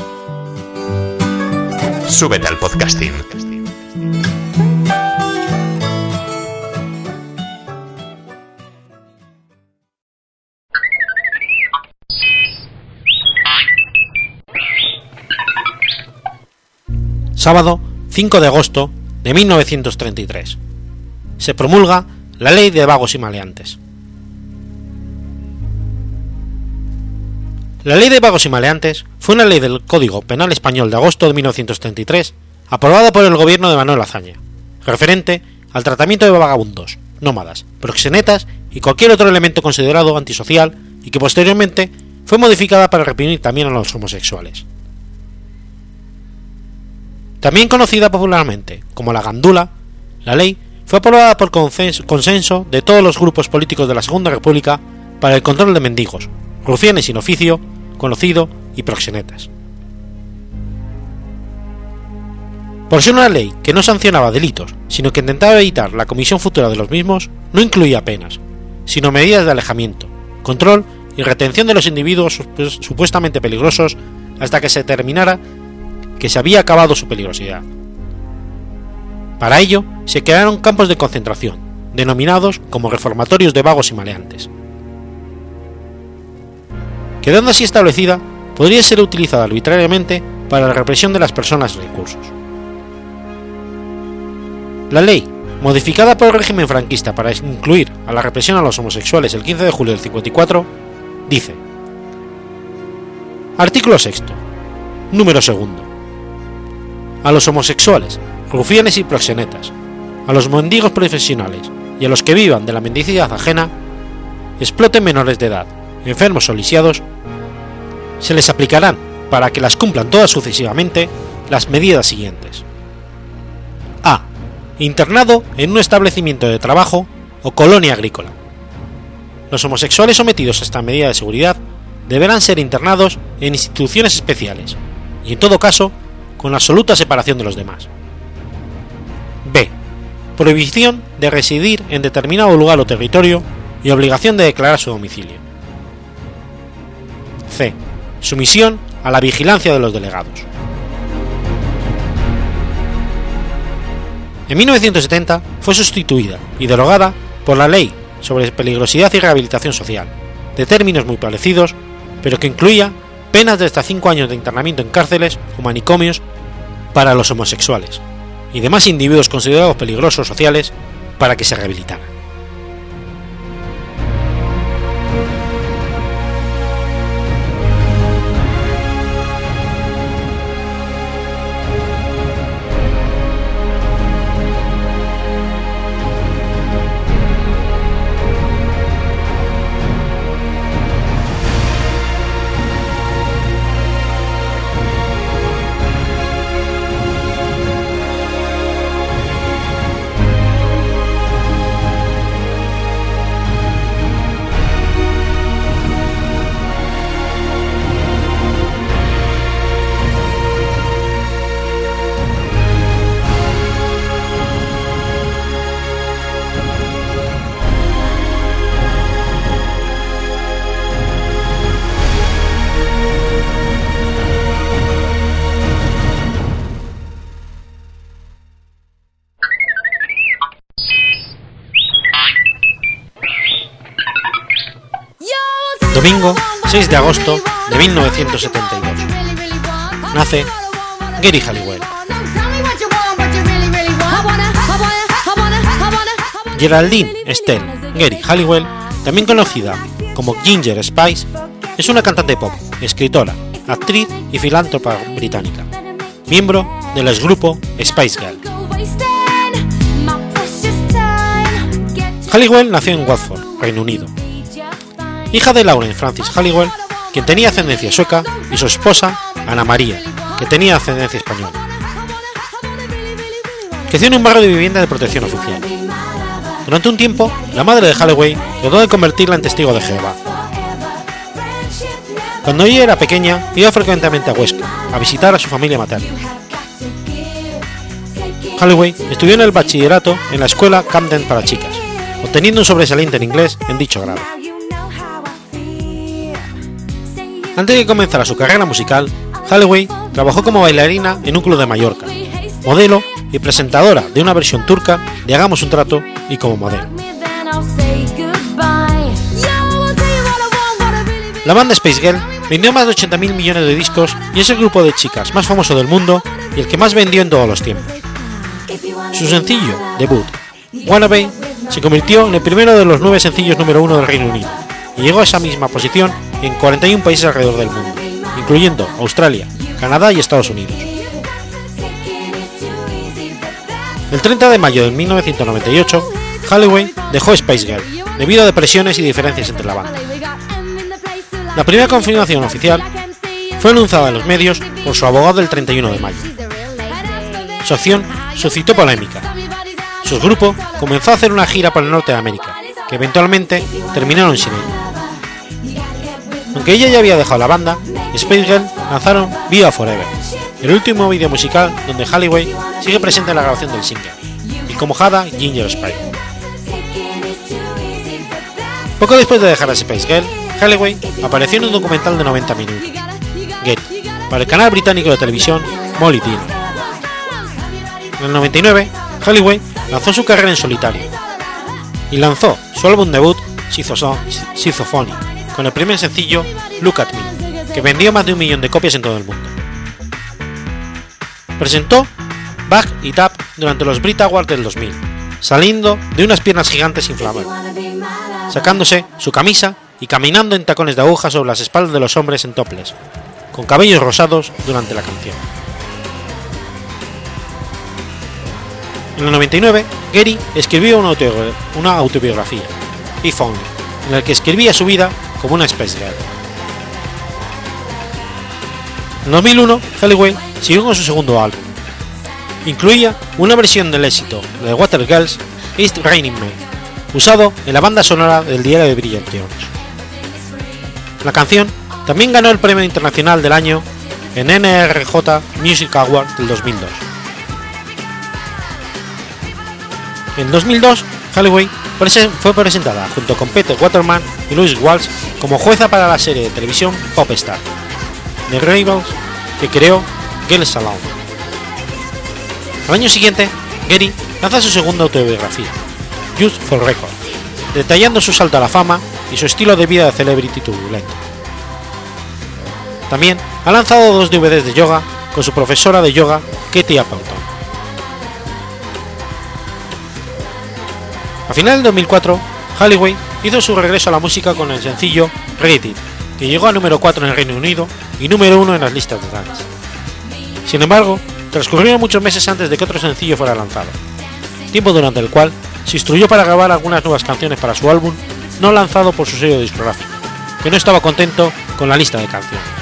Súbete al podcasting. Sábado 5 de agosto de 1933. Se promulga la Ley de Vagos y Maleantes. La Ley de Vagos y Maleantes fue una ley del Código Penal Español de agosto de 1933, aprobada por el gobierno de Manuel Azaña, referente al tratamiento de vagabundos, nómadas, proxenetas y cualquier otro elemento considerado antisocial y que posteriormente fue modificada para reprimir también a los homosexuales. También conocida popularmente como la Gandula, la ley fue aprobada por consenso de todos los grupos políticos de la Segunda República para el control de mendigos, rufianes sin oficio, conocido y proxenetas. Por ser una ley que no sancionaba delitos, sino que intentaba evitar la comisión futura de los mismos, no incluía penas, sino medidas de alejamiento, control y retención de los individuos supuestamente peligrosos hasta que se terminara que se había acabado su peligrosidad. Para ello, se crearon campos de concentración, denominados como reformatorios de vagos y maleantes. Quedando así establecida, podría ser utilizada arbitrariamente para la represión de las personas recursos. La ley, modificada por el régimen franquista para incluir a la represión a los homosexuales el 15 de julio del 54, dice: Artículo 6. Número segundo. A los homosexuales, rufianes y proxenetas, a los mendigos profesionales y a los que vivan de la mendicidad ajena, exploten menores de edad, enfermos o lisiados, se les aplicarán, para que las cumplan todas sucesivamente, las medidas siguientes. A. Internado en un establecimiento de trabajo o colonia agrícola. Los homosexuales sometidos a esta medida de seguridad deberán ser internados en instituciones especiales y en todo caso con absoluta separación de los demás. B. Prohibición de residir en determinado lugar o territorio y obligación de declarar su domicilio. C. Sumisión a la vigilancia de los delegados. En 1970 fue sustituida y derogada por la Ley sobre Peligrosidad y Rehabilitación Social, de términos muy parecidos, pero que incluía penas de hasta 5 años de internamiento en cárceles o manicomios para los homosexuales y demás individuos considerados peligrosos sociales para que se rehabilitaran. 6 de agosto de 1972. Nace Gary Halliwell. Geraldine Estelle Gary Halliwell, también conocida como Ginger Spice, es una cantante pop, escritora, actriz y filántropa británica, miembro del grupo Spice Girl. Halliwell nació en Watford, Reino Unido, hija de Lauren Francis Halliwell, quien tenía ascendencia sueca, y su esposa, Ana María, que tenía ascendencia española. Creció en un barrio de vivienda de protección oficial. Durante un tiempo, la madre de Halliwell trató de convertirla en testigo de Jehová. Cuando ella era pequeña, iba frecuentemente a Huesca a visitar a su familia materna. Halliwell estudió en el bachillerato en la escuela Camden para chicas, obteniendo un sobresaliente en inglés en dicho grado. Antes de comenzar su carrera musical, Holloway trabajó como bailarina en un club de Mallorca, modelo y presentadora de una versión turca de Hagamos un trato y como modelo. La banda Space Girl vendió más de 80.000 millones de discos y es el grupo de chicas más famoso del mundo y el que más vendió en todos los tiempos. Su sencillo debut, Wannabe, se convirtió en el primero de los nueve sencillos número uno del Reino Unido y llegó a esa misma posición en 41 países alrededor del mundo, incluyendo Australia, Canadá y Estados Unidos. El 30 de mayo de 1998, Halloween dejó Space Girl debido a depresiones y diferencias entre la banda. La primera confirmación oficial fue anunciada en los medios por su abogado el 31 de mayo. Su acción suscitó polémica. Su grupo comenzó a hacer una gira por el norte de América, que eventualmente terminaron sin ella. Aunque ella ya había dejado la banda, Space Girl lanzaron Viva Forever, el último vídeo musical donde Halliway sigue presente en la grabación del single, y como Hada Ginger Spice. Poco después de dejar a Space Girl, Halliway apareció en un documental de 90 minutos, Get, para el canal británico de televisión Molly. En el 99, Halliway lanzó su carrera en solitario y lanzó su álbum debut Schizophonic, con el primer sencillo Look at Me, que vendió más de un millón de copias en todo el mundo. Presentó Back y Tap durante los Brit Awards del 2000, saliendo de unas piernas gigantes inflamables, sacándose su camisa y caminando en tacones de aguja sobre las espaldas de los hombres en toples, con cabellos rosados durante la canción. En el 99, Gary escribió una autobiografía, If Only, en la que escribía su vida como una Space Girl. En 2001, Halliwell siguió con su segundo álbum. Incluía una versión del éxito de Water Girls, East Raining Man, usado en la banda sonora del diario de Brilliant Jones. La canción también ganó el Premio Internacional del Año en NRJ Music Award del 2002. En 2002, Holloway fue presentada junto con Peter Waterman y Louis Walsh como jueza para la serie de televisión Pop Star, The Rebels, que creó Girls Salon. Al año siguiente, Gary lanza su segunda autobiografía, Youth for Record, detallando su salto a la fama y su estilo de vida de celebrity turbulento. También ha lanzado dos DVDs de yoga con su profesora de yoga, Katie Appleton. A final del 2004, Halliway hizo su regreso a la música con el sencillo Ready que llegó a número 4 en el Reino Unido y número 1 en las listas de dance. Sin embargo, transcurrieron muchos meses antes de que otro sencillo fuera lanzado, tiempo durante el cual se instruyó para grabar algunas nuevas canciones para su álbum no lanzado por su sello discográfico, que no estaba contento con la lista de canciones.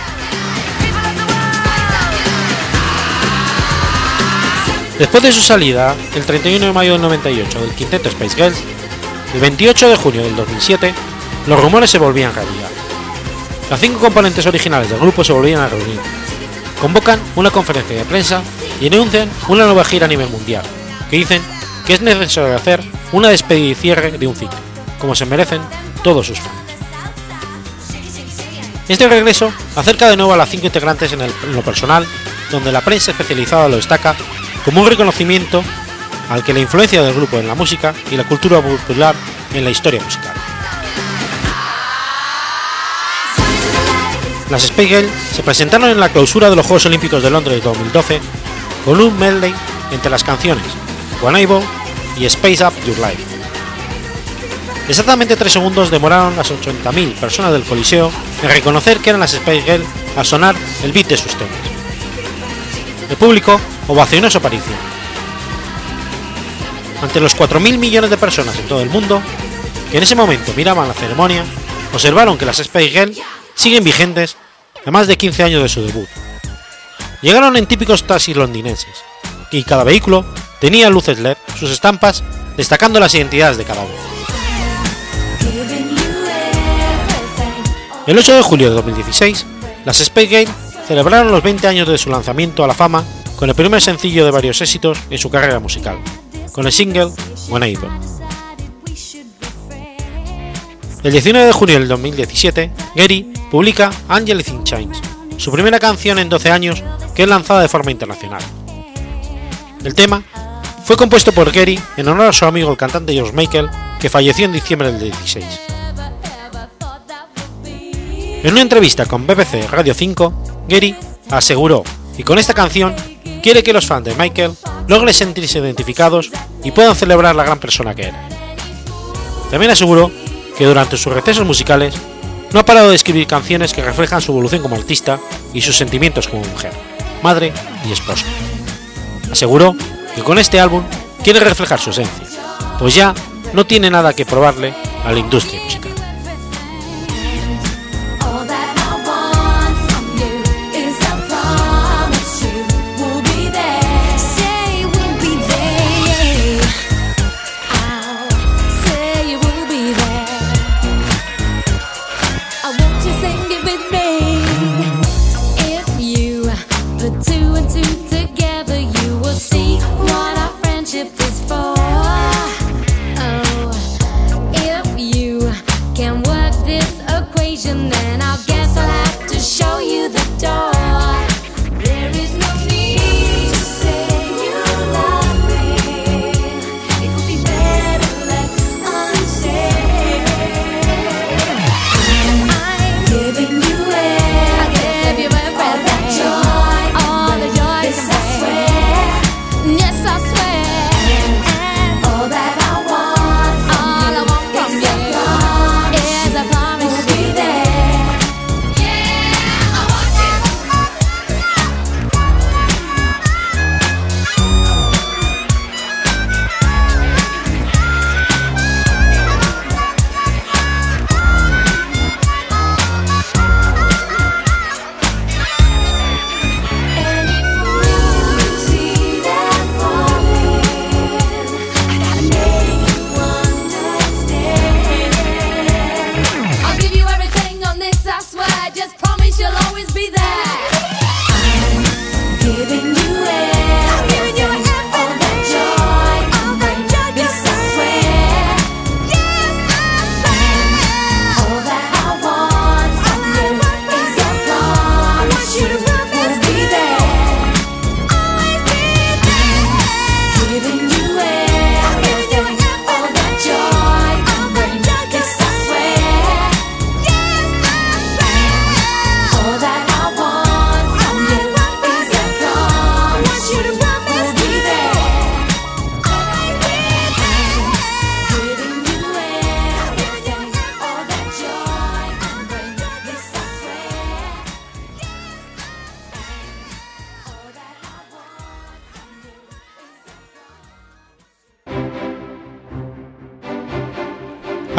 Después de su salida, el 31 de mayo del 98 del quinteto Space Girls, el 28 de junio del 2007, los rumores se volvían realidad. Las cinco componentes originales del grupo se volvían a reunir. Convocan una conferencia de prensa y anuncian una nueva gira a nivel mundial, que dicen que es necesario hacer una despedida y cierre de un ciclo, como se merecen todos sus fans. Este regreso acerca de nuevo a las cinco integrantes en, en lo personal, donde la prensa especializada lo destaca como un reconocimiento al que la influencia del grupo en la música y la cultura popular en la historia musical. Las Space Girls se presentaron en la clausura de los Juegos Olímpicos de Londres de 2012 con un medley entre las canciones One Able y Space Up Your Life. Exactamente tres segundos demoraron las 80.000 personas del Coliseo en reconocer que eran las Space Girls al sonar el beat de sus temas. El público ovacionó su aparición. Ante los 4.000 millones de personas en todo el mundo, que en ese momento miraban la ceremonia, observaron que las Space Girls siguen vigentes a más de 15 años de su debut. Llegaron en típicos taxis londinenses, y cada vehículo tenía luces LED, sus estampas destacando las identidades de cada uno. El 8 de julio de 2016, las Space Girls celebraron los 20 años de su lanzamiento a la fama con el primer sencillo de varios éxitos en su carrera musical, con el single When Able. El 19 de junio del 2017, Gary publica Angel in Chains, su primera canción en 12 años que es lanzada de forma internacional. El tema fue compuesto por Gary en honor a su amigo el cantante George Michael, que falleció en diciembre del 16. En una entrevista con BBC Radio 5, Gary aseguró, y con esta canción quiere que los fans de Michael logren sentirse identificados y puedan celebrar la gran persona que era. También aseguró que durante sus recesos musicales no ha parado de escribir canciones que reflejan su evolución como artista y sus sentimientos como mujer, madre y esposa. Aseguró que con este álbum quiere reflejar su esencia, pues ya no tiene nada que probarle a la industria musical.